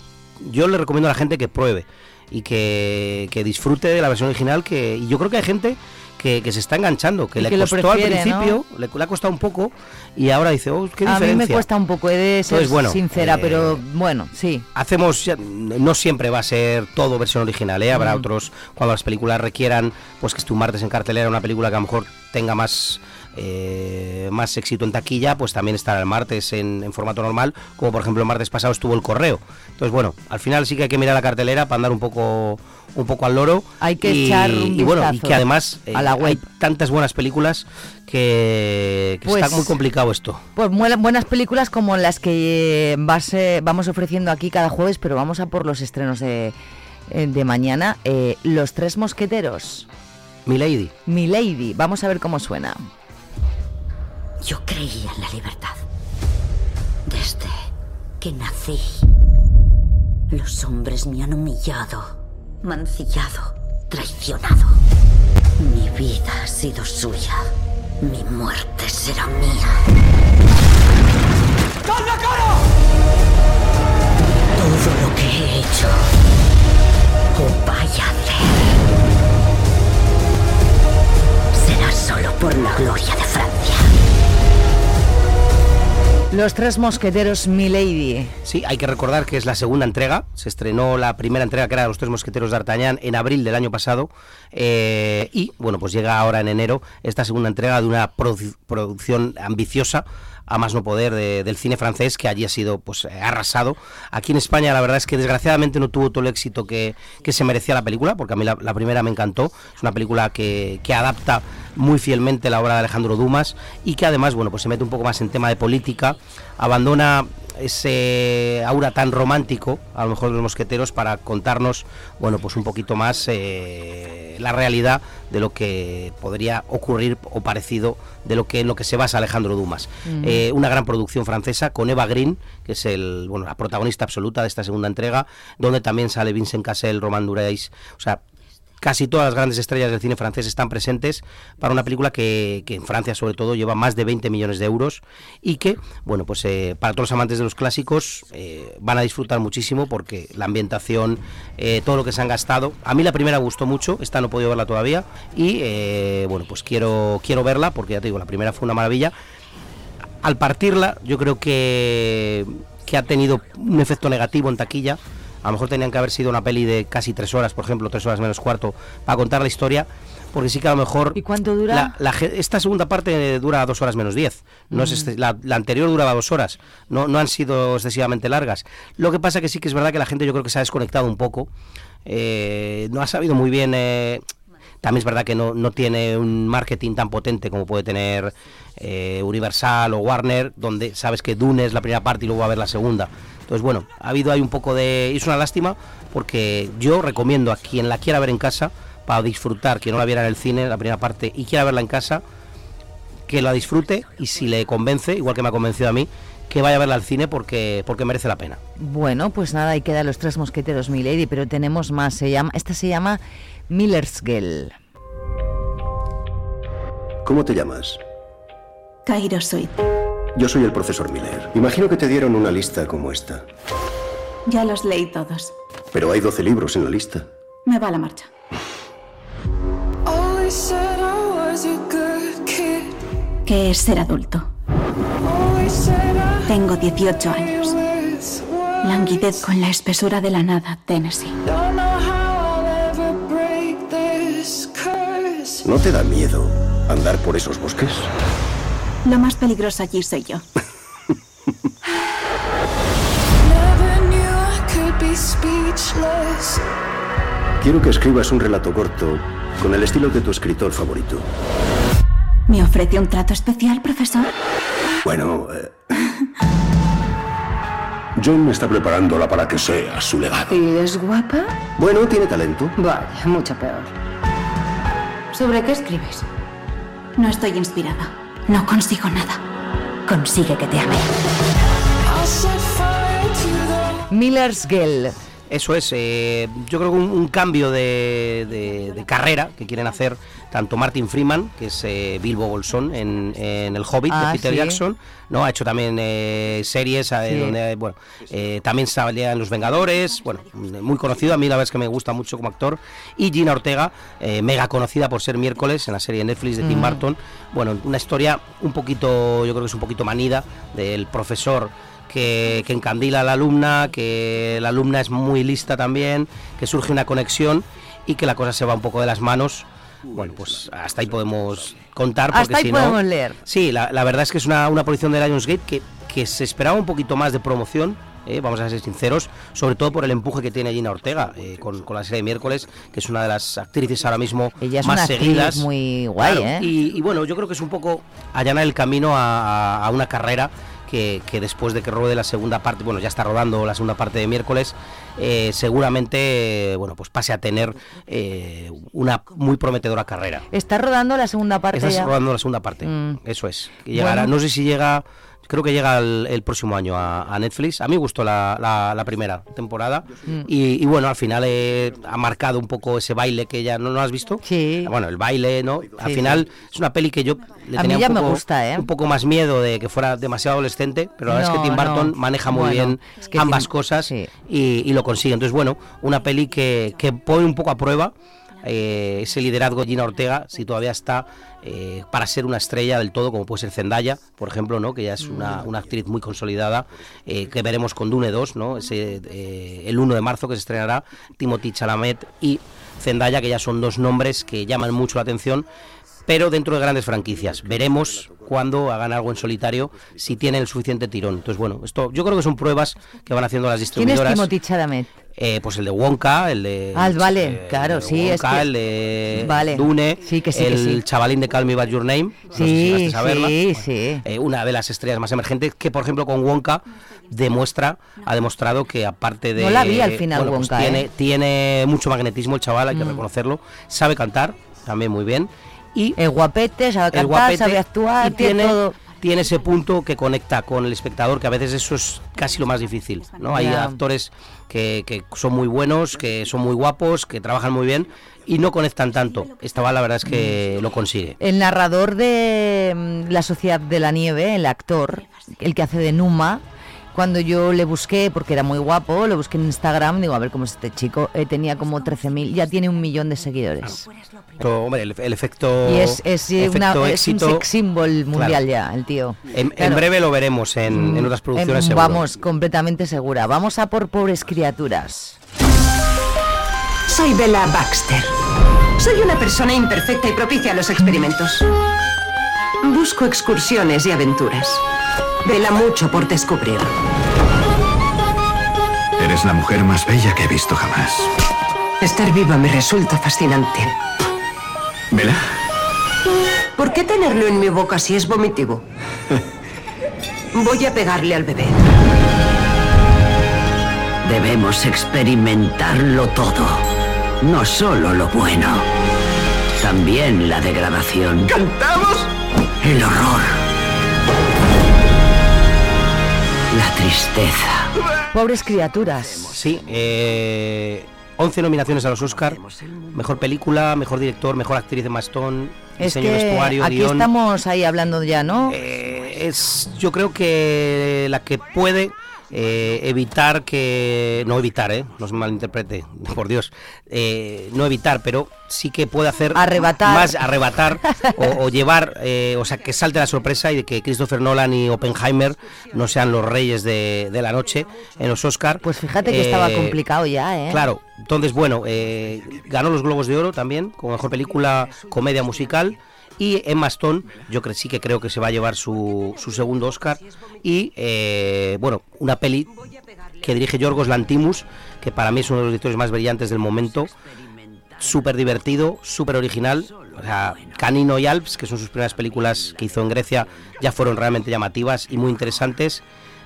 yo le recomiendo a la gente que pruebe y que, que disfrute de la versión original, que y yo creo que hay gente que, que se está enganchando, que le costó prefiere, al principio, le, le ha costado un poco y ahora dice, oh, qué a diferencia. mí me cuesta un poco, he de ser Entonces, bueno, sincera, eh, pero bueno, sí. hacemos no siempre va a ser todo versión original ¿eh? habrá Mm. otros cuando las películas requieran pues que esté un martes en cartelera una película que a lo mejor tenga más eh, más éxito en taquilla pues también estará el martes en, en formato normal como por ejemplo el martes pasado estuvo el correo entonces bueno al final sí que hay que mirar la cartelera para andar un poco un poco al loro Hay que y, echar un y bueno y que además eh, a la web. hay tantas buenas películas que, que Pues- está muy complicado esto Pues buenas películas como las que eh, vas, eh, vamos ofreciendo aquí cada jueves, pero vamos a por los estrenos de, de mañana. Los Tres Mosqueteros. Milady Milady, vamos a ver cómo suena. Yo creía en la libertad. Desde que nací. Los hombres me han humillado, mancillado, traicionado. Mi vida ha sido suya. Mi muerte será mía. Todo lo que he hecho o vaya a hacer será solo por la gloria de Francia. Los Tres Mosqueteros Milady. Sí, hay que recordar que es la segunda entrega. Se estrenó la primera entrega, que era Los Tres Mosqueteros de Artagnan, en abril del año pasado. eh, y, bueno, pues llega ahora en enero esta segunda entrega de una produ- producción ambiciosa a más no poder de- del cine francés que allí ha sido pues arrasado. Aquí en España la verdad es que desgraciadamente no tuvo todo el éxito que, que se merecía la película, porque a mí la, la primera me encantó. Es una película que, que adapta muy fielmente la obra de Alejandro Dumas y que además bueno pues se mete un poco más en tema de política, abandona ese aura tan romántico, a lo mejor de los mosqueteros, para contarnos, bueno, pues un poquito más eh, la realidad de lo que podría ocurrir o parecido de lo que en lo que se basa Alejandro Dumas. Ujú. Eh, una gran producción francesa con Eva Green, que es el, bueno, la protagonista absoluta de esta segunda entrega, donde también sale Vincent Cassel, Roman Dureis, o sea, casi todas las grandes estrellas del cine francés están presentes para una película que, en Francia sobre todo lleva más de 20 millones de euros y que, bueno, pues eh, para todos los amantes de los clásicos eh, van a disfrutar muchísimo porque la ambientación, eh, todo lo que se han gastado, a mí la primera me gustó mucho, esta no he podido verla todavía y, bueno, pues quiero, quiero verla porque ya te digo, la primera fue una maravilla. Al partirla, yo creo que, que ha tenido un efecto negativo en taquilla. A lo mejor tenían que haber sido una peli de casi tres horas, por ejemplo, tres horas menos cuarto, para contar la historia, porque sí que a lo mejor... ¿Y cuánto dura? La- la esta segunda parte dura dos horas menos diez. No es Mm. este- la, la anterior duraba dos horas. No, no han sido excesivamente largas. Lo que pasa que sí que es verdad que la gente yo creo que se ha desconectado un poco. Eh, no ha sabido muy bien... eh, también es verdad que no, no tiene un marketing tan potente como puede tener eh, Universal o Warner, donde sabes que Dune es la primera parte y luego va a haber la segunda. Entonces, bueno, ha habido ahí un poco de... Es una lástima porque yo recomiendo a quien la quiera ver en casa, para disfrutar, quien no la viera en el cine, la primera parte, y quiera verla en casa, que la disfrute y si le convence, igual que me ha convencido a mí, que vaya a verla al cine porque, porque merece la pena. Bueno, pues nada, ahí quedan los Tres Mosqueteros Milady, pero tenemos más. Se llama, esta se llama Miller's Girl. ¿Cómo te llamas? Cairo Suite. Yo soy el profesor Miller. Imagino que te dieron una lista como esta. Ya los leí todos. Pero hay 12 libros en la lista. Me va la marcha. ¿Qué es ser adulto? Tengo 18 años. Languidez con la espesura de la nada, Tennessee. ¿No te da miedo andar por esos bosques? Lo más peligroso allí soy yo. Quiero que escribas un relato corto con el estilo de tu escritor favorito. ¿Me ofrece un trato especial, profesor? Bueno, eh, John está preparándola para que sea su legado. ¿Y es guapa? Bueno, tiene talento. Vaya, mucho peor. ¿Sobre qué escribes? No estoy inspirada. No consigo nada. Consigue que te ame. Miller's Girl. Eso es, eh, yo creo que un, un cambio de, de- de carrera que quieren hacer tanto Martin Freeman, que es eh, Bilbo Bolsón en, en El Hobbit Ah, de Peter sí. Jackson, ¿no? Ha hecho también eh, series Sí. donde, bueno, también salía en Los Vengadores, bueno, muy conocido, a mí la verdad es que me gusta mucho como actor, y Gina Ortega, mega conocida por ser miércoles en la serie de Netflix de Tim Mm. Burton, bueno, una historia un poquito, yo creo que es un poquito manida, del profesor que, que encandila a la alumna, que la alumna es muy lista también, que surge una conexión y que la cosa se va un poco de las manos. Bueno, pues hasta ahí podemos contar. Porque Hasta ahí si podemos no, leer. Sí, la, la verdad es que es una, una producción de Lionsgate que, que se esperaba un poquito más de promoción. eh, vamos a ser sinceros, sobre todo por el empuje que tiene Gina Ortega eh, con, con la serie de miércoles, que es una de las actrices ahora mismo Ella es más una seguidas. muy guay, Claro, ¿eh? Y, y bueno, yo creo que es un poco allanar el camino a una carrera que, que después de que rode la segunda parte, bueno, ya está rodando la segunda parte de miércoles, eh, seguramente, bueno, pues pase a tener eh, una muy prometedora carrera. Está rodando la segunda parte Estás ya. rodando la segunda parte, Mm. eso es. llegará, Bueno. no sé si llega, creo que llega el, el próximo año a, a Netflix. A mí me gustó la, la- la primera temporada y, y bueno, al final eh, ha marcado un poco ese baile que ya no lo has visto. Sí. Bueno, el baile, ¿no? Al Sí, final es una peli que yo le A tenía mí ya un me poco, gusta, ¿eh? un poco más miedo de que fuera demasiado adolescente, pero la verdad es que No, Tim Burton no. maneja muy Bueno, bien es que ambas Tim- cosas y, y lo consigue. Entonces, bueno, una peli que, que pone un poco a prueba eh, ese liderazgo de Gina Ortega, si todavía está eh, para ser una estrella del todo, como puede ser Zendaya, por ejemplo, ¿no? que ya es una, una actriz muy consolidada, eh, que veremos con Dune 2, ¿no? Ese, el 1 de marzo que se estrenará, Timothy Chalamet y Zendaya, que ya son dos nombres que llaman mucho la atención, pero dentro de grandes franquicias. Veremos cuando hagan algo en solitario, si tienen el suficiente tirón. Entonces, bueno, esto yo creo que son pruebas que van haciendo las ¿Quién es distribuidoras. Timothy Chalamet? Eh, pues el de Wonka, el de. Ah, vale, eh, claro, el de sí, es Wonka, que- el de Vale, Dune, sí, que sí, que el sí. chavalín de Call Me By Your Name. no sé si Sí, sí, sí. eh, una de las estrellas más emergentes que, por ejemplo, con Wonka demuestra, ha demostrado que aparte de. No la vi al final, bueno, pues Wonka, tiene, ¿eh? tiene mucho magnetismo el chaval, hay que Mm. reconocerlo. Sabe cantar también muy bien. Y El guapete, sabe el cantar, guapete sabe actuar, y tiene tiene, todo. tiene ese punto que conecta con el espectador, que a veces eso es casi lo más difícil. ¿no? Hay Ya. actores que, que son muy buenos, que son muy guapos, que trabajan muy bien y no conectan tanto. Esta va, la verdad es que lo consigue. El narrador de mm, La Sociedad de la Nieve, el actor, el que hace de Numa, cuando yo le busqué, porque era muy guapo, lo busqué en Instagram, digo, a ver cómo es este chico, eh, tenía como 13.000, ya tiene un millón de seguidores. Pero, hombre, el, el efecto, Y es, es, eh, efecto una, es un éxito, sex symbol mundial claro. ya, el tío. En, en Claro. breve lo veremos en, en otras Em, producciones. seguro. vamos, completamente segura. Vamos a por pobres criaturas. Soy Bella Baxter. Soy una persona imperfecta y propicia a los experimentos. Busco excursiones y aventuras. Vela mucho por descubrir. Eres la mujer más bella que he visto jamás. Estar viva me resulta fascinante. ¿Vela? ¿Por qué tenerlo en mi boca si es vomitivo? Voy a pegarle al bebé. Debemos experimentarlo todo. No solo lo bueno. También la degradación. ¿Cantamos? El horror. La tristeza. Pobres criaturas. Sí, eh, 11 nominaciones a los Oscar. Mejor película, mejor director, mejor actriz de Maston, Es diseño de que vestuario, aquí guion. estamos ahí hablando ya, ¿no? Eh, es yo creo que la que puede eh, evitar que no evitar eh no se malinterprete por Dios eh, no evitar pero sí que puede hacer Arrebatar. más arrebatar o, o llevar eh, o sea que salte la sorpresa y de que Christopher Nolan y Oppenheimer no sean los reyes de, de la noche en los Oscar Pues fíjate que estaba complicado ya, ¿eh? Claro, entonces, bueno, eh, ganó los Globos de Oro también, como mejor película comedia musical. Y Emma Stone, yo creo, sí que creo que se va a llevar su, su segundo Oscar. Y, eh, bueno, una peli que dirige Yorgos Lantimos, que para mí es uno de los directores más brillantes del momento. Súper divertido, súper original. O sea, Canino y Alps, que son sus primeras películas que hizo en Grecia, ya fueron realmente llamativas y muy interesantes.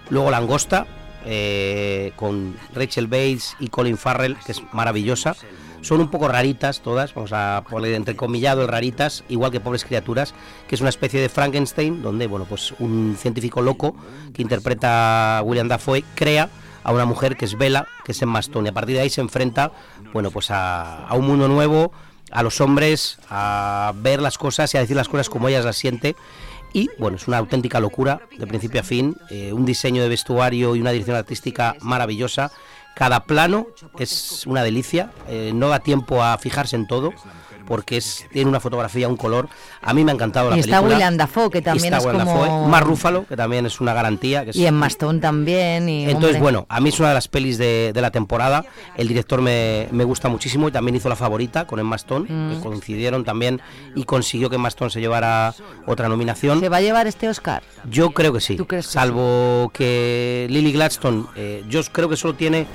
Luego Langosta, eh, con Rachel Bates y Colin Farrell, que es maravillosa. Son un poco raritas todas, vamos a poner entrecomillado raritas, igual que Pobres Criaturas, que es una especie de Frankenstein, donde bueno, pues un científico loco que interpreta a William Dafoe crea a una mujer que es Bella, que es Emma Stone, y a partir de ahí se enfrenta bueno, pues a, a un mundo nuevo, a los hombres, a ver las cosas y a decir las cosas como ellas las siente. Y bueno, es una auténtica locura de principio a fin, eh, un diseño de vestuario y una dirección artística maravillosa. Cada plano es una delicia, eh, no da tiempo a fijarse en todo porque es, tiene una fotografía, un color. A mí me ha encantado la Y está película. William Dafoe, que también Está es como- Dafoe. Mark Ruffalo, que también es una garantía. Que es- Y en Mastón también. Y, entonces, hombre, bueno, a mí es una de las pelis de, de la temporada. El director me, me gusta muchísimo y también hizo la favorita con Emma Stone, Mm. que coincidieron también y consiguió que Emma Stone se llevara otra nominación. ¿Se va a llevar este Oscar? Yo creo que sí. ¿Tú crees que Salvo que Lily Gladstone, eh, yo creo que solo tiene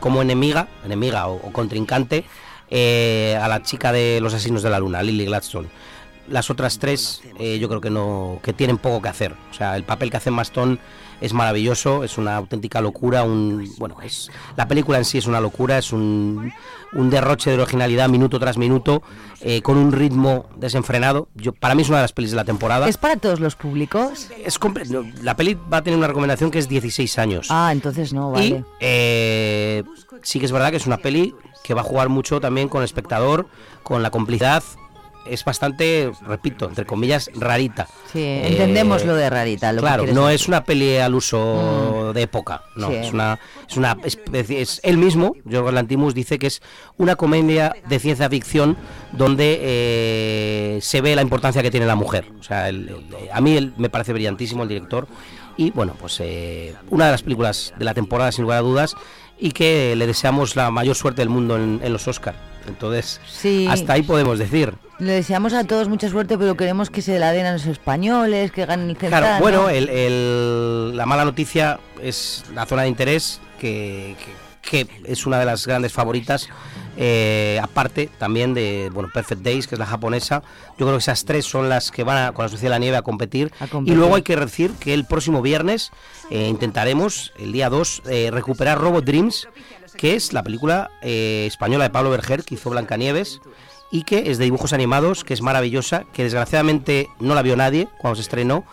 como enemiga, enemiga o, o contrincante, eh, a la chica de los asesinos de la luna, Lily Gladstone. Las otras tres, eh, yo creo que no, que tienen poco que hacer. O sea, el papel que hace Maston es maravilloso, es una auténtica locura, un, bueno, es la película en sí es una locura, es un, un derroche de originalidad minuto tras minuto, eh, con un ritmo desenfrenado. Yo, para mí es una de las pelis de la temporada. ¿Es para todos los públicos? Es no, la peli va a tener una recomendación que es 16 años. Ah, entonces no, Y vale. eh, sí que es verdad que es una peli que va a jugar mucho también con el espectador, con la complicidad. Es bastante, repito, entre comillas, rarita. Sí, Eh, entendemos lo de rarita. Lo claro, no decir. es una peli al uso de época, no, Sí. es una es una especie, es él mismo, Jorgos Lantimos dice que es una comedia de ciencia ficción donde eh, se ve la importancia que tiene la mujer. O sea, el- el- a mí él me parece brillantísimo el director y bueno, pues eh, una de las películas de la temporada sin lugar a dudas y que le deseamos la mayor suerte del mundo en, en los Oscar. Entonces, Sí. hasta ahí podemos decir. Le deseamos a todos mucha suerte, pero queremos que se la den a los españoles, que ganen el central. Claro, bueno, ¿no? el- el- la mala noticia es la zona de interés, que, que- que es una de las grandes favoritas, eh, aparte también de bueno Perfect Days, que es la japonesa. Yo creo que esas tres son las que van a, con la Sociedad de la Nieve a competir. competir. Y luego hay que decir que el próximo viernes eh, intentaremos, el día 2, eh, recuperar Robot Dreams, que es la película española de Pablo Berger, que hizo Blancanieves y que es de dibujos animados, que es maravillosa, que desgraciadamente no la vio nadie cuando se estrenó,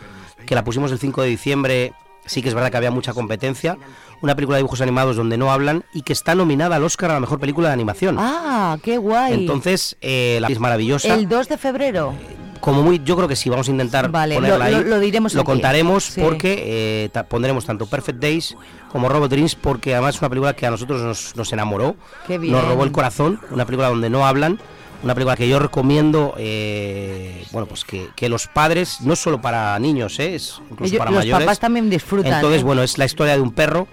que la pusimos el 5 de diciembre, sí que es verdad que había mucha competencia, una película de dibujos animados donde no hablan y que está nominada al Oscar a la mejor película de animación. Ah, qué guay. Entonces, eh, la es maravillosa. el 2 de febrero. Como muy, yo creo que sí, vamos a intentar Vale, ponerla lo- ahí. lo- lo diremos Lo aquí. contaremos Sí. porque eh, ta- pondremos tanto Perfect Days como Robot Dreams porque además es una película que a nosotros nos, nos enamoró, Qué bien. nos robó el corazón, una película donde no hablan, una película que yo recomiendo, eh, bueno, pues que, que los padres, no solo para niños, eh, es incluso Ellos- para los mayores. papás también disfrutan. Entonces, ¿eh? bueno, es la historia de un perro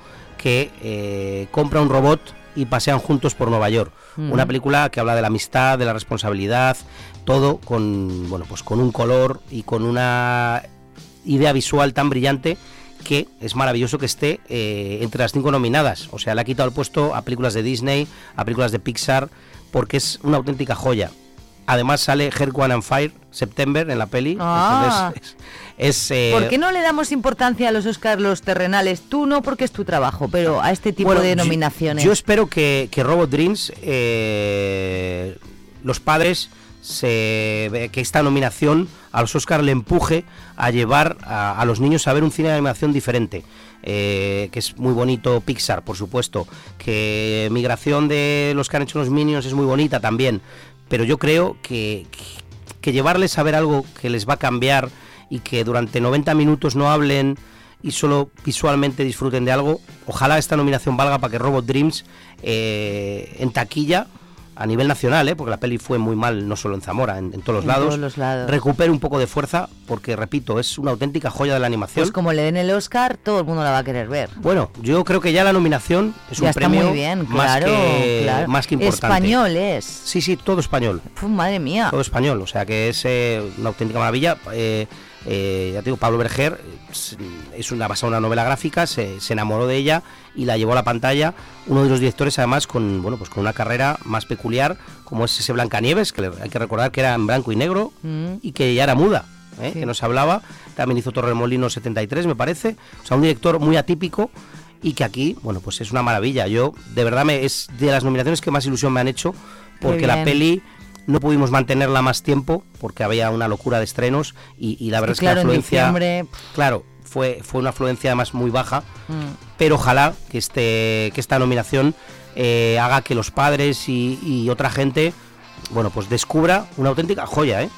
que eh, compra un robot y pasean juntos por Nueva York. Mm. Una película que habla de la amistad, de la responsabilidad, todo con bueno, pues con un color y con una idea visual tan brillante que es maravilloso que esté eh, entre las cinco nominadas. O sea, le ha quitado el puesto a películas de Disney, a películas de Pixar, porque es una auténtica joya. Además sale Her One and Fire, September, en la peli. Ah. Entonces, es, es, eh, ¿Por qué no le damos importancia a los Oscars los terrenales? Tú no, porque es tu trabajo, pero a este tipo Bueno, de yo- nominaciones. Yo, espero que, que Robot Dreams, eh, los padres, se, que esta nominación a los Oscar le empuje a llevar a, a los niños a ver un cine de animación diferente. eh, que es muy bonito Pixar, por supuesto, que migración de los que han hecho los Minions es muy bonita también, pero yo creo que, que- que llevarles a ver algo que les va a cambiar y que durante 90 minutos no hablen y solo visualmente disfruten de algo, ojalá esta nominación valga para que Robot Dreams eh, en taquilla a nivel nacional, ¿eh? porque la peli fue muy mal, no solo en Zamora, en, en todos, los, En lados, todos los lados. recupere un poco de fuerza, porque repito, es una auténtica joya de la animación. Pues como le den el Oscar, todo el mundo la va a querer ver. Bueno, yo creo que ya la nominación es ya un está premio muy bien, más, claro, que, claro. más que importante. Español es. Sí, sí, todo español. Madre mía. Todo español, o sea que es eh, una auténtica maravilla. Eh, eh, ya te digo, Pablo Berger es- es una basada en una novela gráfica, se, se enamoró de ella y la llevó a la pantalla. Uno de los directores, además, con bueno, pues con una carrera más peculiar, como es ese Blancanieves, que hay que recordar que era en blanco y negro Mm. y que ya era muda, ¿eh? Sí. que no se hablaba. También hizo Torremolinos 73, me parece. O sea, un director muy atípico y que aquí, bueno, pues es una maravilla. Yo, de verdad, me, es de las nominaciones que más ilusión me han hecho, porque la peli no pudimos mantenerla más tiempo, porque había una locura de estrenos y, y la verdad es que, claro, la en afluencia... diciembre, Claro, fue, fue una afluencia además muy baja, Mm. pero ojalá que, este, que esta nominación eh, haga que los padres y, y otra gente, bueno, pues descubra una auténtica joya, ¿eh?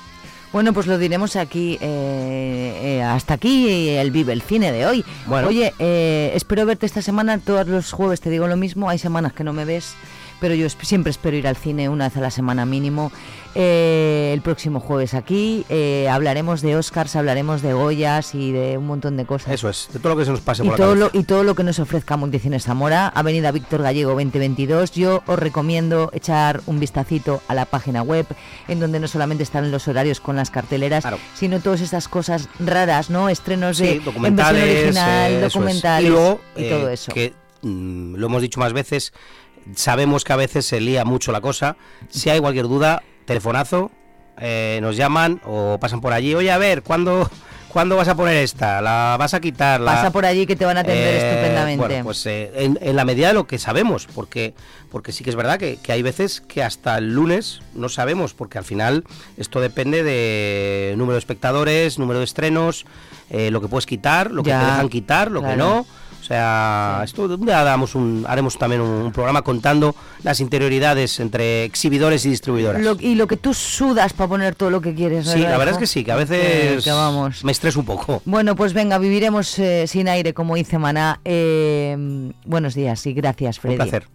Bueno, pues lo diremos aquí. eh, eh, hasta aquí el Vive el Cine de hoy. Bueno. Oye, eh, espero verte esta semana. Todos los jueves te digo lo mismo. Hay semanas que no me ves, pero yo siempre espero ir al cine una vez a la semana mínimo. Eh, el próximo jueves aquí eh, hablaremos de Oscars, hablaremos de Goyas y de un montón de cosas. Eso es, de todo lo que se nos pase Y por todo, lo, y todo lo que nos ofrezca Multicines Zamora, Avenida Víctor Gallego 2022. Yo os recomiendo echar un vistacito a la página web, en donde no solamente están los horarios con las carteleras, sino todas estas cosas raras, ¿no? Estrenos de Sí, en versión documentales, original, eh, documentales y, luego, y todo eso. Que mm, lo hemos dicho más veces, sabemos que a veces se lía mucho la cosa. Si hay cualquier duda, telefonazo, eh, nos llaman o pasan por allí. Oye, a ver, ¿cuándo, ¿cuándo vas a poner esta? ¿La vas a quitar? La... Pasa por allí que te van a atender Eh, estupendamente. Bueno, pues eh, en, en la medida de lo que sabemos, porque, porque sí que es verdad que, que hay veces que hasta el lunes no sabemos, porque al final esto depende de número de espectadores, número de estrenos, eh, lo que puedes quitar, lo que te dejan quitar, lo que no. O sea, esto un día damos un, haremos también un, un programa contando las interioridades entre exhibidores y distribuidoras. Lo- y lo que tú sudas para poner todo lo que quieres. sí, la verdad es que sí, que a veces Que vamos. me estreso un poco. Bueno, pues venga, viviremos eh, sin aire, como dice Maná. Eh, buenos días y gracias, Freddy. Un placer.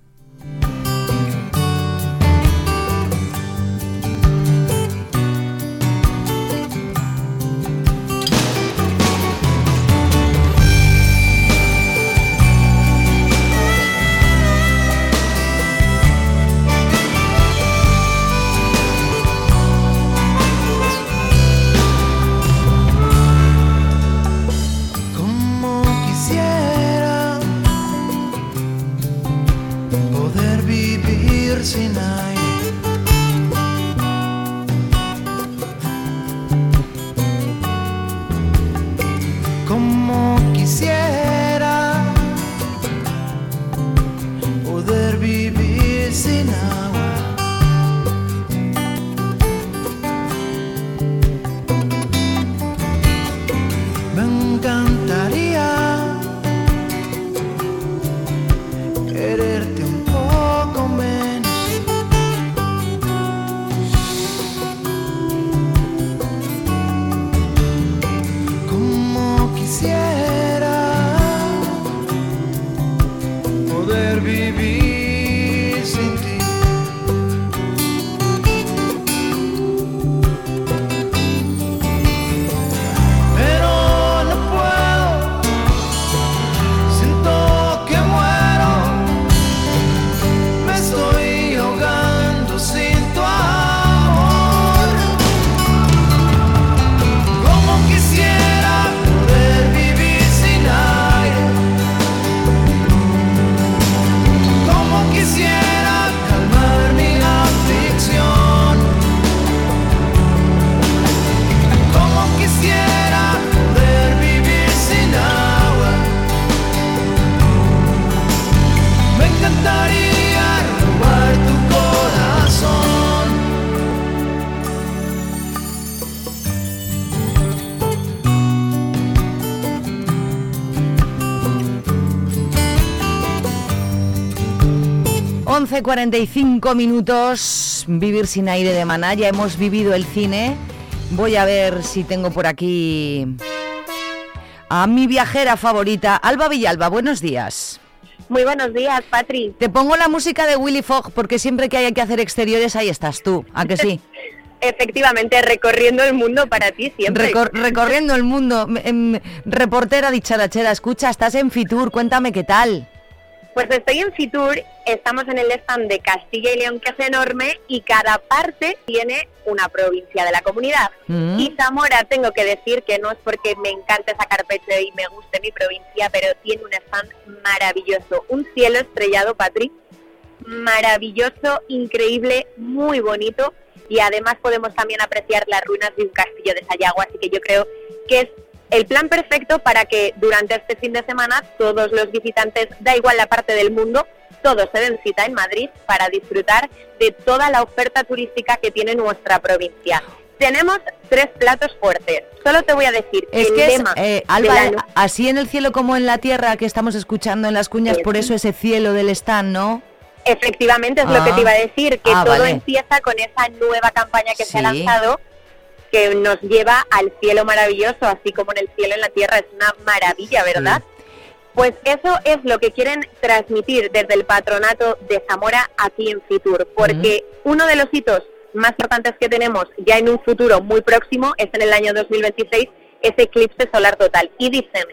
Como quisiera Once 11.45 minutos, vivir sin aire de maná. Ya hemos vivido el cine Voy a ver si tengo por aquí a mi viajera favorita, Alba Villalba. Buenos días. Muy buenos días, Patri. Te pongo la música de Willy Fogg porque siempre que hay que hacer exteriores ahí estás tú, ¿a que sí? Efectivamente, recorriendo el mundo para ti siempre. recorriendo el mundo. Em, reportera dicharachera, escucha, estás en Fitur, cuéntame qué tal. Pues estoy en Fitur, estamos en el stand de Castilla y León, que es enorme, y cada parte tiene una provincia de la comunidad. Mm. Y Zamora, tengo que decir que no es porque me encante sacar pecho y me guste mi provincia, pero tiene un stand maravilloso. Un cielo estrellado, Patrick, maravilloso, increíble, muy bonito. Y además podemos también apreciar las ruinas de un castillo de Sayago, así que yo creo que es el plan perfecto para que durante este fin de semana todos los visitantes, da igual la parte del mundo, todos se den cita en Madrid para disfrutar de toda la oferta turística que tiene nuestra provincia. Tenemos tres platos fuertes. Solo te voy a decir es que que el es, lema eh, Alba, año- así en el cielo como en la tierra que estamos escuchando en las cuñas, por eso ese cielo del stand, ¿no? Efectivamente, es lo que Ah. te iba a decir, que Ah, todo vale. empieza con esa nueva campaña que se ha lanzado, que nos lleva al cielo maravilloso, así como en el cielo en la tierra. Es una maravilla, ¿verdad? Pues eso es lo que quieren transmitir desde el patronato de Zamora aquí en Fitur, porque uno de los hitos más importantes que tenemos ya en un futuro muy próximo es en el año 2026, ese eclipse solar total. Y dicen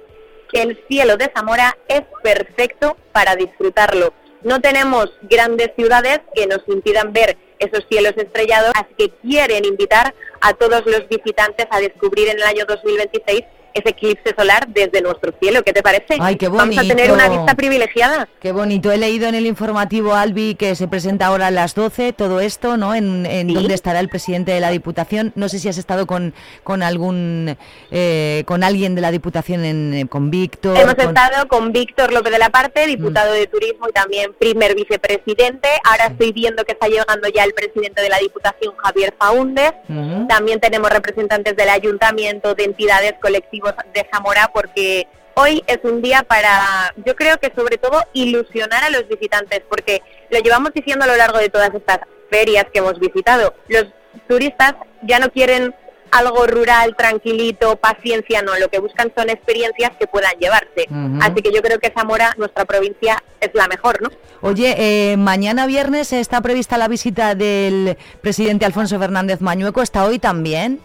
que el cielo de Zamora es perfecto para disfrutarlo. No tenemos grandes ciudades que nos impidan ver esos cielos estrellados, así que quieren invitar a todos los visitantes a descubrir en el año 2026 ese eclipse solar desde nuestro cielo. ¿Qué te parece? Ay, qué Vamos a tener una vista privilegiada. Qué bonito. He leído en el informativo Albi que se presenta ahora a las 12 todo esto, ¿no? En, en donde estará el presidente de la Diputación. No sé si has estado con, con algún, eh, con alguien de la Diputación, en, eh, con Víctor. Hemos con- estado con Víctor López de la Parte, diputado de Turismo y también primer vicepresidente. Ahora estoy viendo que está llegando ya el presidente de la Diputación, Javier Faúndez. Ujú. También tenemos representantes del ayuntamiento, de entidades, colectivos de Zamora, porque hoy es un día para, yo creo que sobre todo ilusionar a los visitantes, porque lo llevamos diciendo a lo largo de todas estas ferias que hemos visitado. Los turistas ya no quieren algo rural, tranquilito, paciencia, no, lo que buscan son experiencias que puedan llevarse. Así que yo creo que Zamora, nuestra provincia, es la mejor, ¿no? Oye, eh, mañana viernes está prevista la visita del presidente Alfonso Fernández Mañueco. ¿Está hoy también?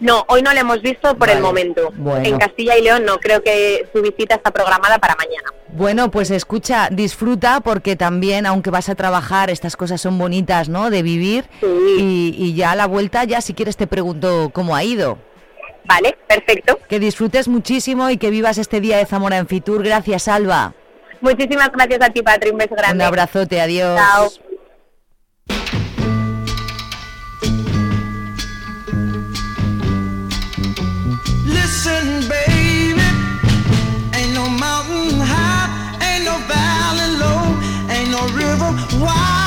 No, hoy no lo hemos visto por el momento. Bueno. En Castilla y León no, creo que su visita está programada para mañana. Bueno, pues escucha, disfruta porque también, aunque vas a trabajar, estas cosas son bonitas, ¿no? De vivir. Y, y ya a la vuelta, ya si quieres te pregunto cómo ha ido. Vale, perfecto. Que disfrutes muchísimo y que vivas este día de Zamora en Fitur. Gracias, Alba. Muchísimas gracias a ti, Patri. Un beso grande. Un abrazote, adiós. Chao. Listen, baby, ain't no mountain high, ain't no valley low, ain't no river wide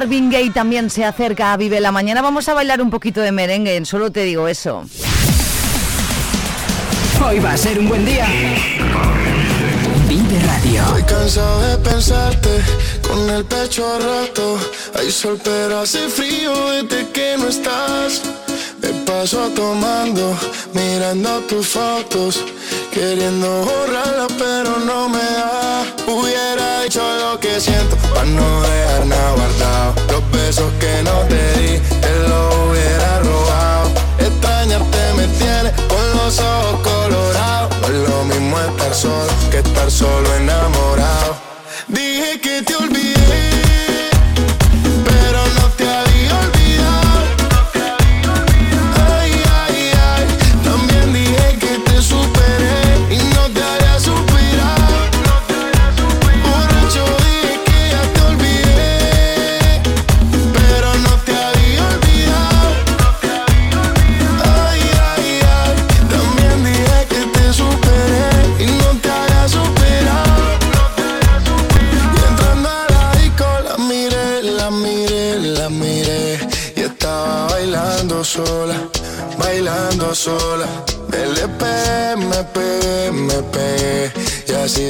Marvin Gaye también se acerca a Vive la Mañana. Vamos a bailar un poquito de merengue, solo te digo eso. Hoy va a ser un buen día. Vive Radio. Estoy cansado de pensarte con el pecho roto. Hay sol, pero hace frío desde que no estás. Me paso tomando, mirando tus fotos, queriendo borrarlas, pero no me da. Hubiera dicho lo que siento, para no dejar nada guardado. Los besos que no te di, te lo hubiera robado. Extrañarte me tiene con los ojos colorados. No lo mismo estar solo que estar solo enamorado.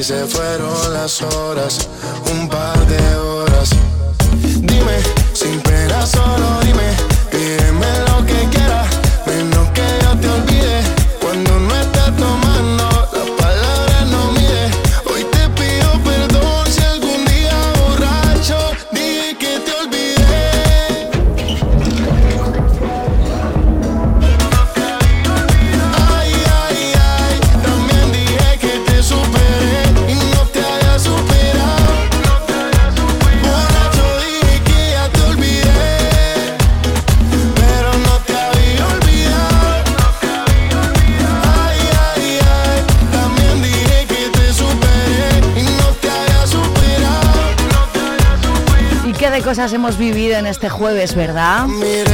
Se fueron las horas, de cosas hemos vivido en este jueves, verdad?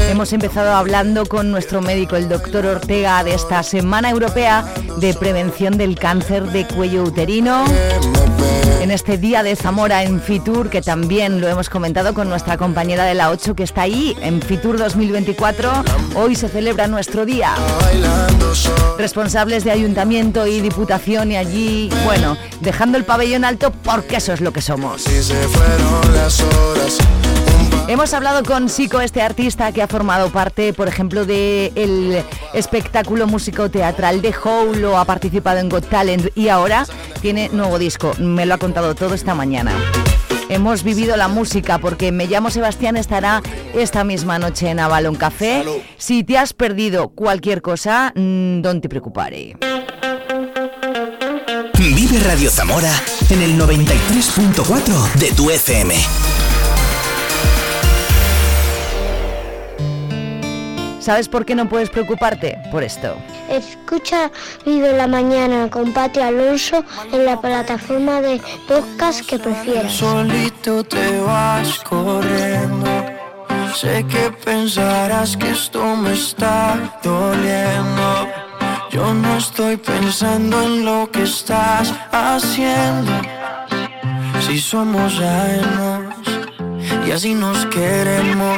Hemos empezado hablando con nuestro médico, el doctor Ortega, de esta Semana Europea de Prevención del Cáncer de Cuello Uterino. En este día de Zamora en Fitur, que también lo hemos comentado con nuestra compañera de la 8 que está ahí en Fitur 2024, hoy se celebra nuestro día. Responsables de ayuntamiento y diputación y allí, bueno, dejando el pabellón alto porque eso es lo que somos. Si se fueron las horas, Hemos hablado con Sico, este artista que ha formado parte, por ejemplo, del espectáculo músico-teatral de Howl o ha participado en Got Talent y ahora tiene nuevo disco. Me lo ha contado todo esta mañana. Hemos vivido la música porque Me llamo Sebastián estará esta misma noche en Avalon Café. Si te has perdido cualquier cosa, mm, don't te preocupare. Vive Radio Zamora en el 93.4 de tu FM. ¿Sabes por qué no puedes preocuparte? Por esto. Escucha Vive la Mañana con Pati Alonso en la plataforma de podcast que prefieras. Solito te vas corriendo. Sé que pensarás que esto me está doliendo. Yo no estoy pensando en lo que estás haciendo. Si somos ajenos y así nos queremos.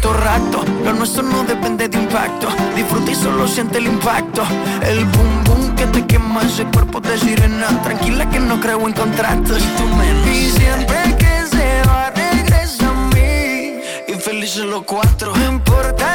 Todo rato. Lo nuestro no depende de impacto. Disfruta y solo siente el impacto. El boom boom que te quema ese cuerpo de sirena. Tranquila que no creo en contratos. Y tú menos. Y siempre que se va, regresa a mí. Y felices los cuatro. No importa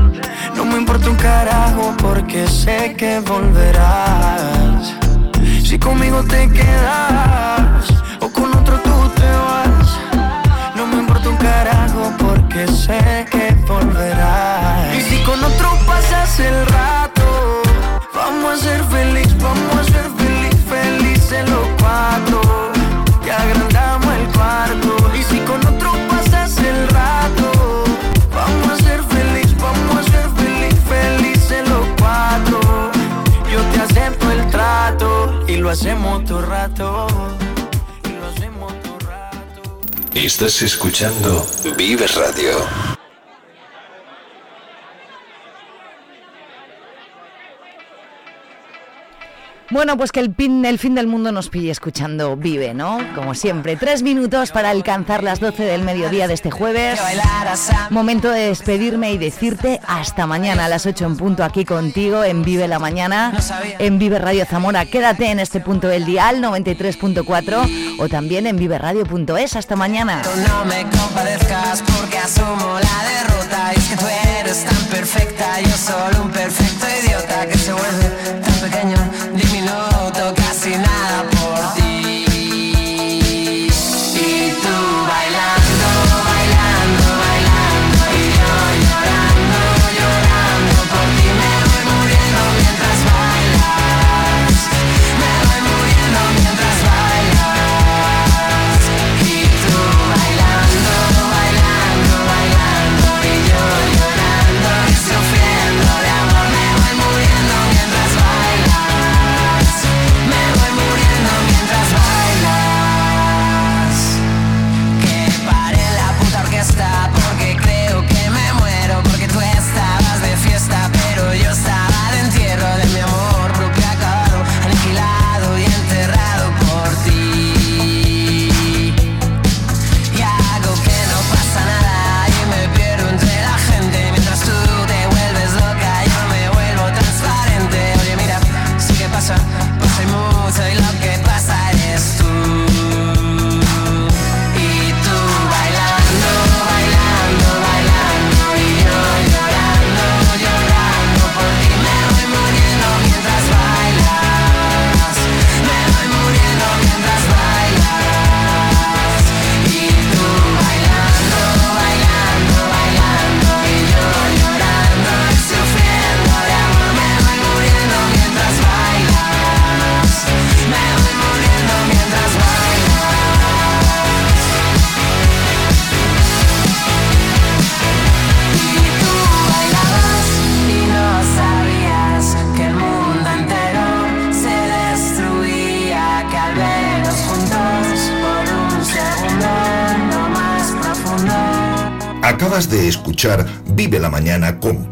Me importa un carajo porque sé que volverás. Si conmigo te quedas trato y lo hacemos todo rato. Estás escuchando Vive Radio. Bueno, pues que el, pin, el fin del mundo nos pille escuchando Vive, ¿no? Como siempre, tres minutos para alcanzar las 12 del mediodía de este jueves. Momento de despedirme y decirte hasta mañana a las 8 en punto aquí contigo en Vive la Mañana, en Vive Radio Zamora. Quédate en este punto del dial 93.4 o también en viveradio.es. Hasta mañana. No me compadezcas porque asumo la derrota. Y es que tú eres tan perfecta, yo solo un perfecto idiota que se vuelve tan pequeño, diminuto, casi nada